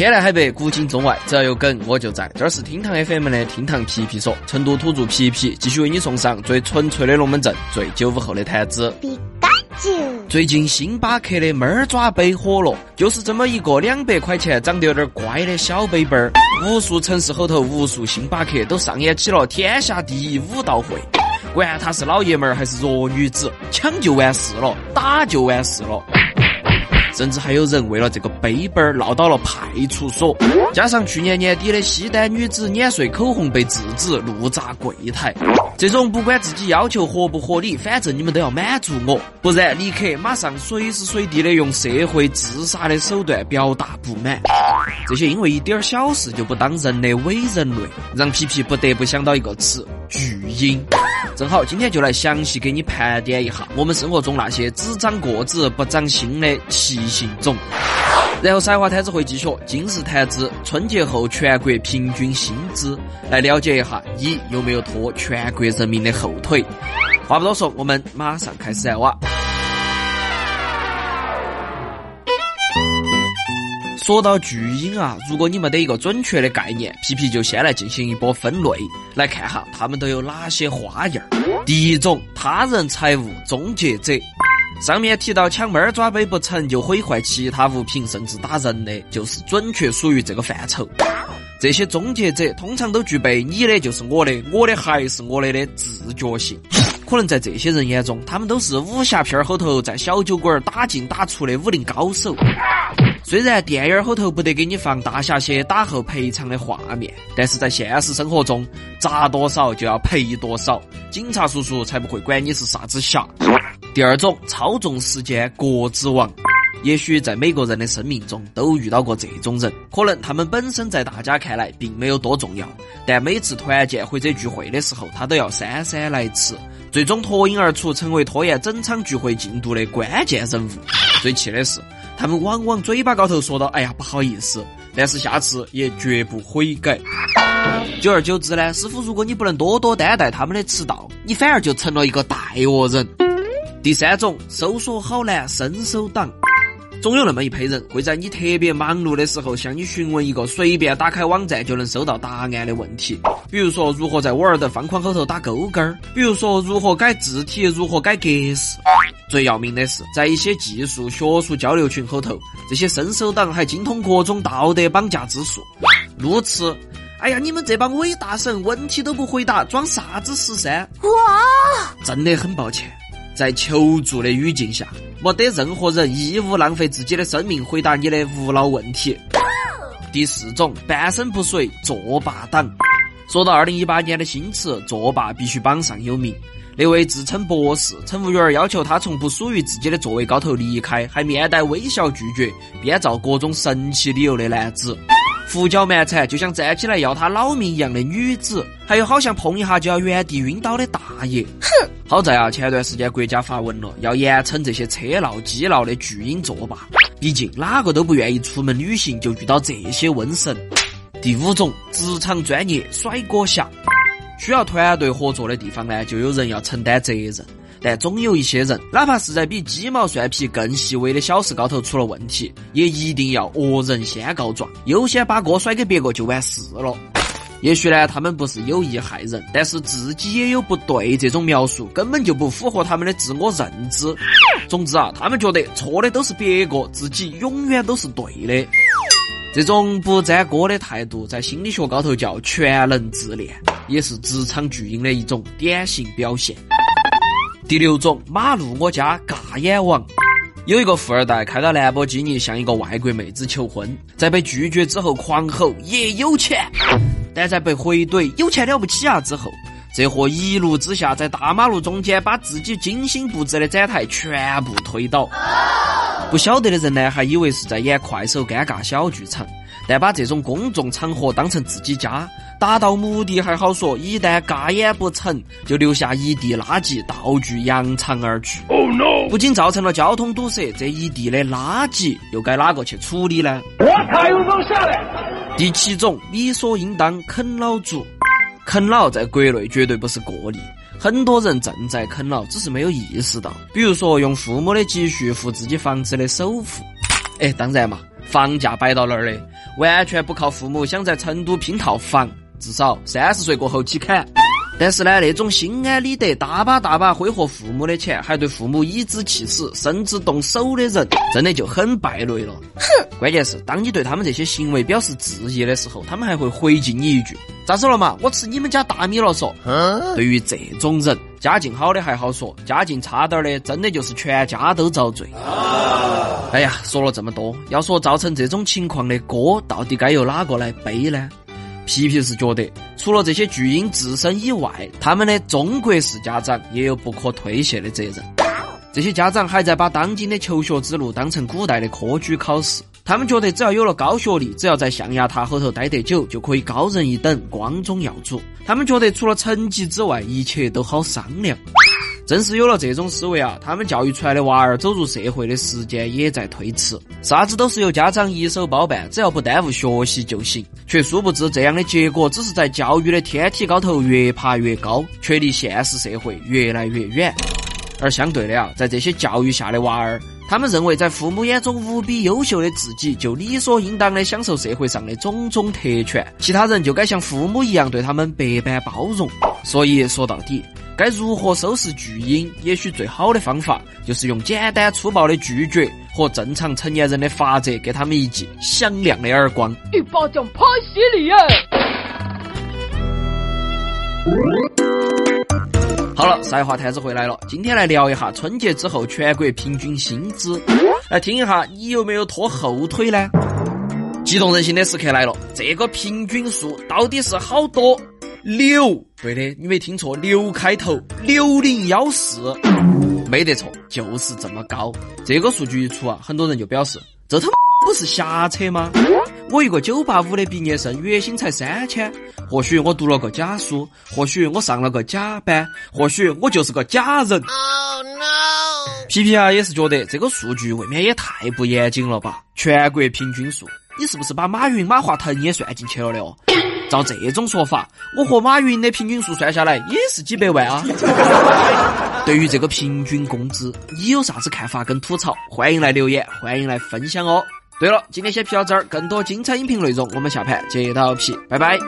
天南海北，古今中外，只要有梗我就在。这儿是厅堂 FM 的厅堂皮皮说，成都土著皮皮继续为你送上最纯粹的龙门阵，最九五后的谈资。最近星巴克的猫爪杯火了，就是这么一个两百块钱长得有点乖的小杯杯儿，无数城市后头无数星巴克都上演起了天下第一武道会。管他是老爷们儿还是弱女子，抢就完事了，打就完事了。甚至还有人为了这个杯杯儿闹到了派出所，加上去年年底的西单女子碾碎口红被制止，怒砸柜台，这种不管自己要求合不合理，反正你们都要满足我，不然立刻马上随时随地的用社会自杀的手段表达不满。这些因为一点小事就不当人的伪人类，让皮皮不得不想到一个词：巨婴。正好今天就来详细给你盘点一下我们生活中那些只长个子不长心的奇行种。然后，赛话摊子会继续今日谈资：春节后全国平均薪资，来了解一下你有没有拖全国人民的后腿。话不多说，我们马上开始哇。说到巨婴啊，如果你没得一个准确的概念，皮皮就先来进行一波分类，来看哈他们都有哪些花样。第一种，他人财物终结者。上面提到抢猫抓杯不成就毁坏其他物品，甚至打人的，就是准确属于这个范畴。这些终结者通常都具备你的就是我的，我的还是我的的自觉性。可能在这些人眼中，他们都是武侠片后头在小酒馆打进打出的武林高手。虽然电影后头不得给你放大侠些打后赔偿的画面，但是在现实生活中，砸多少就要赔多少，警察叔叔才不会管你是啥子侠。第二种，操纵时间国之王。也许在每个人的生命中都遇到过这种人，可能他们本身在大家看来并没有多重要，但每次团建或者聚会的时候，他都要姗姗来迟，最终脱颖而出，成为拖延整场聚会进度的关键人物。最气的是，他们往往嘴巴高头说到“哎呀，不好意思”，但是下次也绝不悔改。久而久之呢，师傅，如果你不能多多担待他们的迟到，你反而就成了一个带恶人。第三种，搜索好难，伸手党。总有那么一批人会在你特别忙碌的时候向你询问一个随便打开网站就能收到答案的问题，比如说如何在 Word 方框后头打勾勾儿，比如说如何改字体，如何改格式。最要命的是，在一些技术学术交流群后头，这些伸手党还精通各种道德绑架之术。路痴，哎呀，你们这帮伪大神问题都不回答，装啥子十三？哇，真的很抱歉。在求助的语境下，没得任何人义务浪费自己的生命回答你的无脑问题。第四种，半身不遂作罢党。说到二零一八年的新词，作罢必须榜上有名。那位自称博士，乘务员要求他从不属于自己的座位高头离开，还面带微笑拒绝，编造各种神奇理由的男子。胡搅蛮缠，就像站起来要他老命一样的女子，还有好像碰一下就要原地晕倒的大爷。哼！好在啊，前段时间国家发文了，要严惩这些车闹、鸡闹的巨婴作罢。毕竟哪个都不愿意出门旅行就遇到这些瘟神。第五种，职场专业甩锅侠，需要团队合作的地方呢，就有人要承担责任。但总有一些人，哪怕是在比鸡毛蒜皮更细微的小事高头出了问题，也一定要恶人先告状，优先把锅甩给别个就完事了。也许呢，他们不是有意害人，但是自己也有不对。这种描述根本就不符合他们的自我认知。总之啊，他们觉得错的都是别个，自己永远都是对的。这种不沾锅的态度，在心理学高头叫全能自恋，也是职场巨婴的一种典型表现。第六种，马路我家尬眼王，有一个富二代开到兰博基尼向一个外国妹子求婚，在被拒绝之后狂吼也有钱，但在被回怼有钱了不起啊之后，这货一怒之下在大马路中间把自己精心布置的展台全部推倒，不晓得的人呢还以为是在演快手尴尬小剧场。但把这种公众场合当成自己家，达到目的还好说，一旦尬演不成就留下一地垃圾，道具扬长而去。Oh no！不仅造成了交通堵塞，这一地的垃圾又该哪个去处理呢？我才有种下来。第七种，理所应当啃老族，啃老在国内绝对不是个例，很多人正在啃老，只是没有意识到。比如说，用父母的积蓄付自己房子的首付。哎，当然嘛。房价摆到那儿的，完全不靠父母想在成都拼套房，至少三十岁过后起砍。但是呢，那种心安理得、大把大把挥霍父母的钱，还对父母颐指气使，甚至动手的人，真的就很败类了。哼！关键是，当你对他们这些行为表示质疑的时候，他们还会回敬你一句：“咋子了嘛？我吃你们家大米了。”说。对于这种人，家境好的还好说，家境差点的，真的就是全家都遭罪。哎呀，说了这么多，要说造成这种情况的锅，到底该由哪个来背呢？皮皮是觉得，除了这些巨婴自身以外，他们的中国式家长也有不可推卸的责任。这些家长还在把当今的求学之路当成古代的科举考试，他们觉得只要有了高学历，只要在象牙塔后头待得久，就可以高人一等，光宗耀祖。他们觉得除了成绩之外，一切都好商量。正是有了这种思维啊，他们教育出来的娃儿走入社会的时间也在推迟，啥子都是由家长一手包办，只要不耽误学习就行。却殊不知这样的结果，只是在教育的天梯高头越爬越高，却离现实社会越来越远。而相对的啊，在这些教育下的娃儿，他们认为在父母眼中无比优秀的自己，就理所应当的享受社会上的种种特权，其他人就该像父母一样对他们百般包容。所以说到底。该如何收拾巨婴？也许最好的方法就是用简单粗暴的拒绝和正常成年人的法则，给他们一记响亮的耳光。一巴掌拍死你呀！好了，赛话摊子回来了，今天来聊一下春节之后全国平均薪资，来听一下你有没有拖后腿呢？激动人心的时刻来了，这个平均数到底是好多？六，对的，你没听错，六开头，六零幺四，没得错，就是这么高。这个数据一出啊，很多人就表示，这他妈不是瞎扯吗？我一个九八五的毕业生，月薪才三千，或许我读了个假书，或许我上了个假班，或许我就是个假人。Oh no！皮皮啊，也是觉得这个数据未免也太不严谨了吧？全国平均数，你是不是把马云、马化腾也算进去了的哦？照这种说法，我和马云的平均数算下来也是几百万啊！对于这个平均工资，你有啥子看法跟吐槽？欢迎来留言，欢迎来分享哦！对了，今天先皮到这儿，更多精彩音频内容，我们下盘接到皮，拜拜。